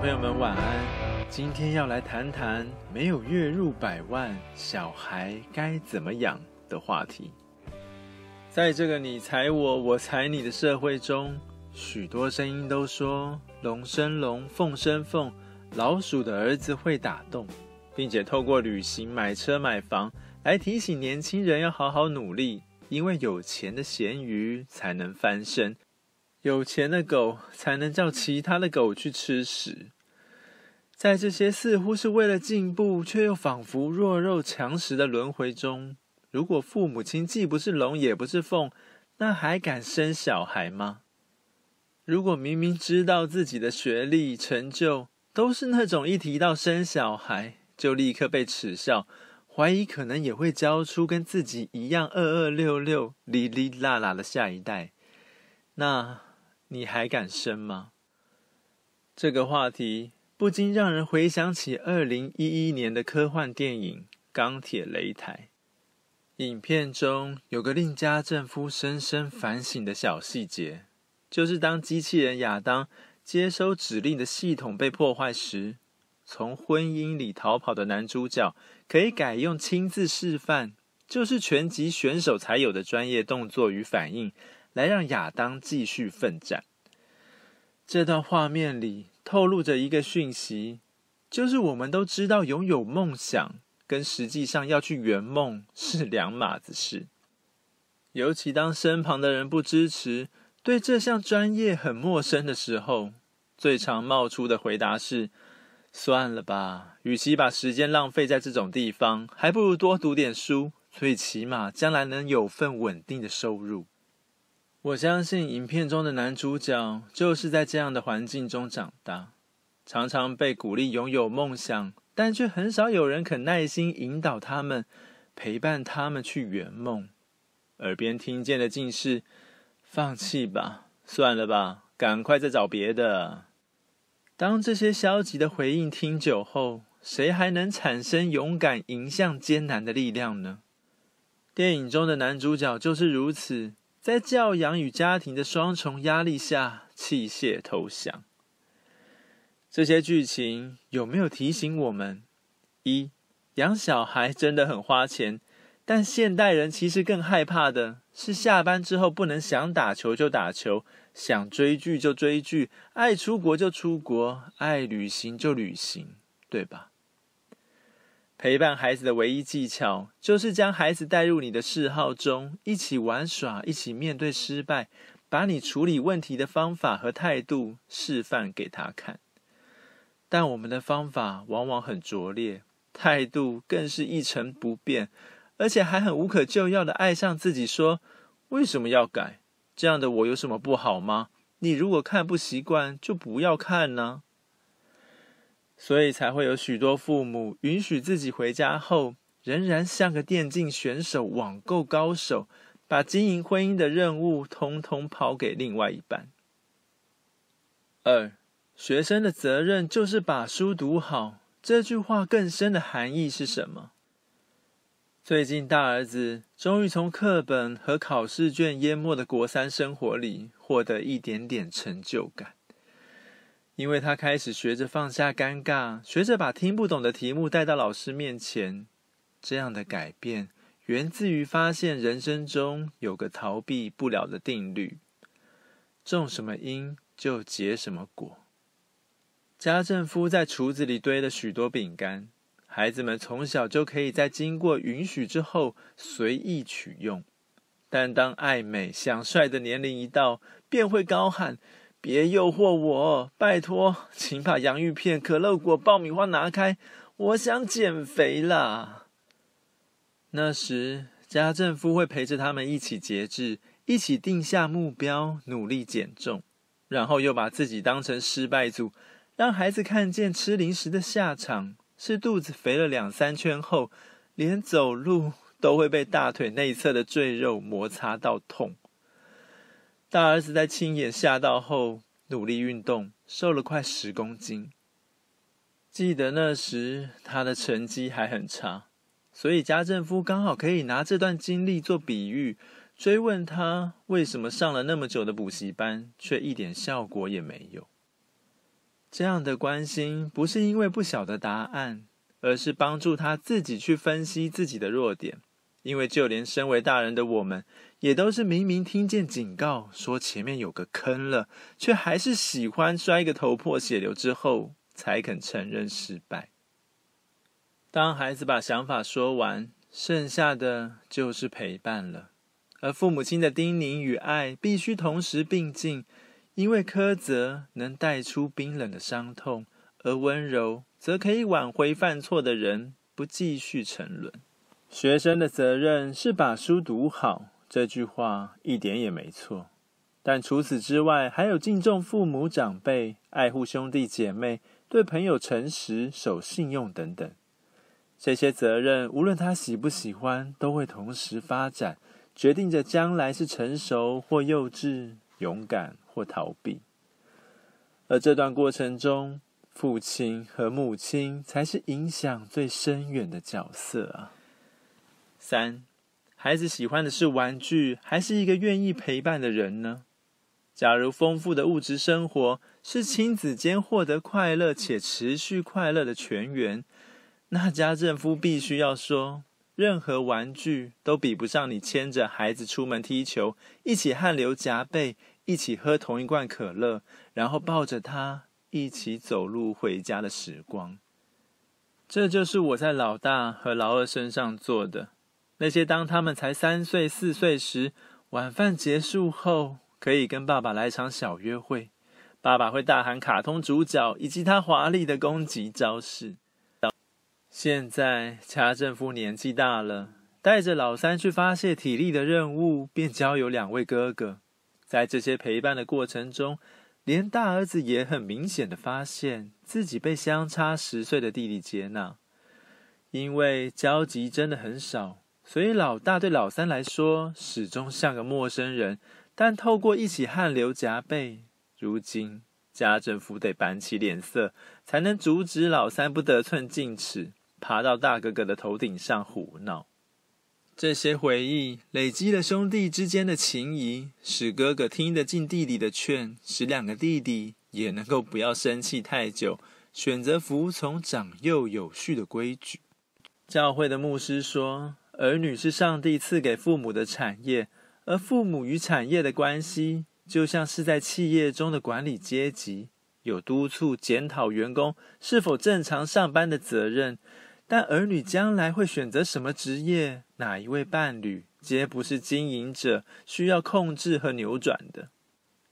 朋友们，晚安。今天要来谈谈没有月入百万，小孩该怎么养的话题。在这个你踩我，我踩你的社会中，许多声音都说龙生龙，凤生凤，老鼠的儿子会打洞，并且透过旅行、买车、买房来提醒年轻人要好好努力，因为有钱的咸鱼才能翻身。有钱的狗才能叫其他的狗去吃屎。在这些似乎是为了进步，却又仿佛弱肉强食的轮回中，如果父母亲既不是龙也不是凤，那还敢生小孩吗？如果明明知道自己的学历成就都是那种一提到生小孩就立刻被耻笑，怀疑可能也会教出跟自己一样二二六六、哩哩啦啦的下一代，那……你还敢生吗？这个话题不禁让人回想起二零一一年的科幻电影《钢铁擂台》。影片中有个令家政夫深深反省的小细节，就是当机器人亚当接收指令的系统被破坏时，从婚姻里逃跑的男主角可以改用亲自示范，就是拳击选手才有的专业动作与反应。来让亚当继续奋战。这段画面里透露着一个讯息，就是我们都知道拥有梦想跟实际上要去圆梦是两码子事。尤其当身旁的人不支持，对这项专业很陌生的时候，最常冒出的回答是：“算了吧，与其把时间浪费在这种地方，还不如多读点书，最起码将来能有份稳定的收入。”我相信影片中的男主角就是在这样的环境中长大，常常被鼓励拥有梦想，但却很少有人肯耐心引导他们，陪伴他们去圆梦。耳边听见的尽是“放弃吧，算了吧，赶快再找别的”。当这些消极的回应听久后，谁还能产生勇敢迎向艰难的力量呢？电影中的男主角就是如此。在教养与家庭的双重压力下，弃械投降。这些剧情有没有提醒我们：一、养小孩真的很花钱，但现代人其实更害怕的是下班之后不能想打球就打球，想追剧就追剧，爱出国就出国，爱旅行就旅行，对吧？陪伴孩子的唯一技巧，就是将孩子带入你的嗜好中，一起玩耍，一起面对失败，把你处理问题的方法和态度示范给他看。但我们的方法往往很拙劣，态度更是一成不变，而且还很无可救药的爱上自己，说：“为什么要改？这样的我有什么不好吗？你如果看不习惯，就不要看呢。”所以才会有许多父母允许自己回家后，仍然像个电竞选手、网购高手，把经营婚姻的任务通通抛给另外一半。二，学生的责任就是把书读好。这句话更深的含义是什么？最近大儿子终于从课本和考试卷淹没的国三生活里获得一点点成就感。因为他开始学着放下尴尬，学着把听不懂的题目带到老师面前。这样的改变源自于发现人生中有个逃避不了的定律：种什么因就结什么果。家政夫在橱子里堆了许多饼干，孩子们从小就可以在经过允许之后随意取用。但当爱美想帅的年龄一到，便会高喊。别诱惑我，拜托，请把洋芋片、可乐果、爆米花拿开，我想减肥啦。那时，家政夫会陪着他们一起节制，一起定下目标，努力减重，然后又把自己当成失败组，让孩子看见吃零食的下场是肚子肥了两三圈后，连走路都会被大腿内侧的赘肉摩擦到痛。大儿子在亲眼吓到后，努力运动，瘦了快十公斤。记得那时他的成绩还很差，所以家政夫刚好可以拿这段经历做比喻，追问他为什么上了那么久的补习班，却一点效果也没有。这样的关心不是因为不晓得答案，而是帮助他自己去分析自己的弱点。因为就连身为大人的我们，也都是明明听见警告说前面有个坑了，却还是喜欢摔个头破血流之后。才肯承认失败。当孩子把想法说完，剩下的就是陪伴了。而父母亲的叮咛与爱必须同时并进，因为苛责能带出冰冷的伤痛，而温柔则可以挽回犯错的人不继续沉沦。学生的责任是把书读好，这句话一点也没错。但除此之外，还有敬重父母长辈、爱护兄弟姐妹。对朋友诚实、守信用等等，这些责任无论他喜不喜欢，都会同时发展，决定着将来是成熟或幼稚、勇敢或逃避。而这段过程中，父亲和母亲才是影响最深远的角色啊。三，孩子喜欢的是玩具，还是一个愿意陪伴的人呢？假如丰富的物质生活是亲子间获得快乐且持续快乐的泉源，那家政夫必须要说，任何玩具都比不上你牵着孩子出门踢球，一起汗流浃背，一起喝同一罐可乐，然后抱着他一起走路回家的时光。这就是我在老大和老二身上做的。那些当他们才三岁、四岁时，晚饭结束后，可以跟爸爸来场小约会，爸爸会大喊卡通主角以及他华丽的攻击招式。现在家政夫年纪大了，带着老三去发泄体力的任务，便交由两位哥哥。在这些陪伴的过程中，连大儿子也很明显的发现自己被相差十岁的弟弟接纳。因为交集真的很少，所以老大对老三来说始终像个陌生人。但透过一起汗流浃背，如今家政府得板起脸色，才能阻止老三不得寸进尺，爬到大哥哥的头顶上胡闹。这些回忆累积了兄弟之间的情谊，使哥哥听得进弟弟的劝，使两个弟弟也能够不要生气太久，选择服从长幼有序的规矩。教会的牧师说，儿女是上帝赐给父母的产业。而父母与产业的关系，就像是在企业中的管理阶级，有督促检讨员工是否正常上班的责任。但儿女将来会选择什么职业、哪一位伴侣，皆不是经营者需要控制和扭转的。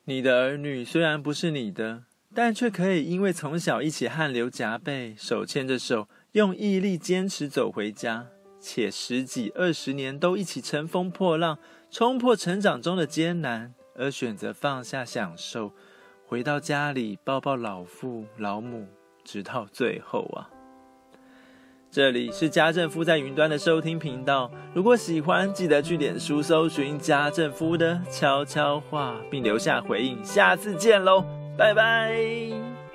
你的儿女虽然不是你的，但却可以因为从小一起汗流浃背，手牵着手，用毅力坚持走回家，且十几二十年都一起乘风破浪。冲破成长中的艰难，而选择放下享受，回到家里抱抱老父老母，直到最后啊！这里是家政夫在云端的收听频道，如果喜欢，记得去脸书搜寻家政夫的悄悄话，并留下回应。下次见喽，拜拜。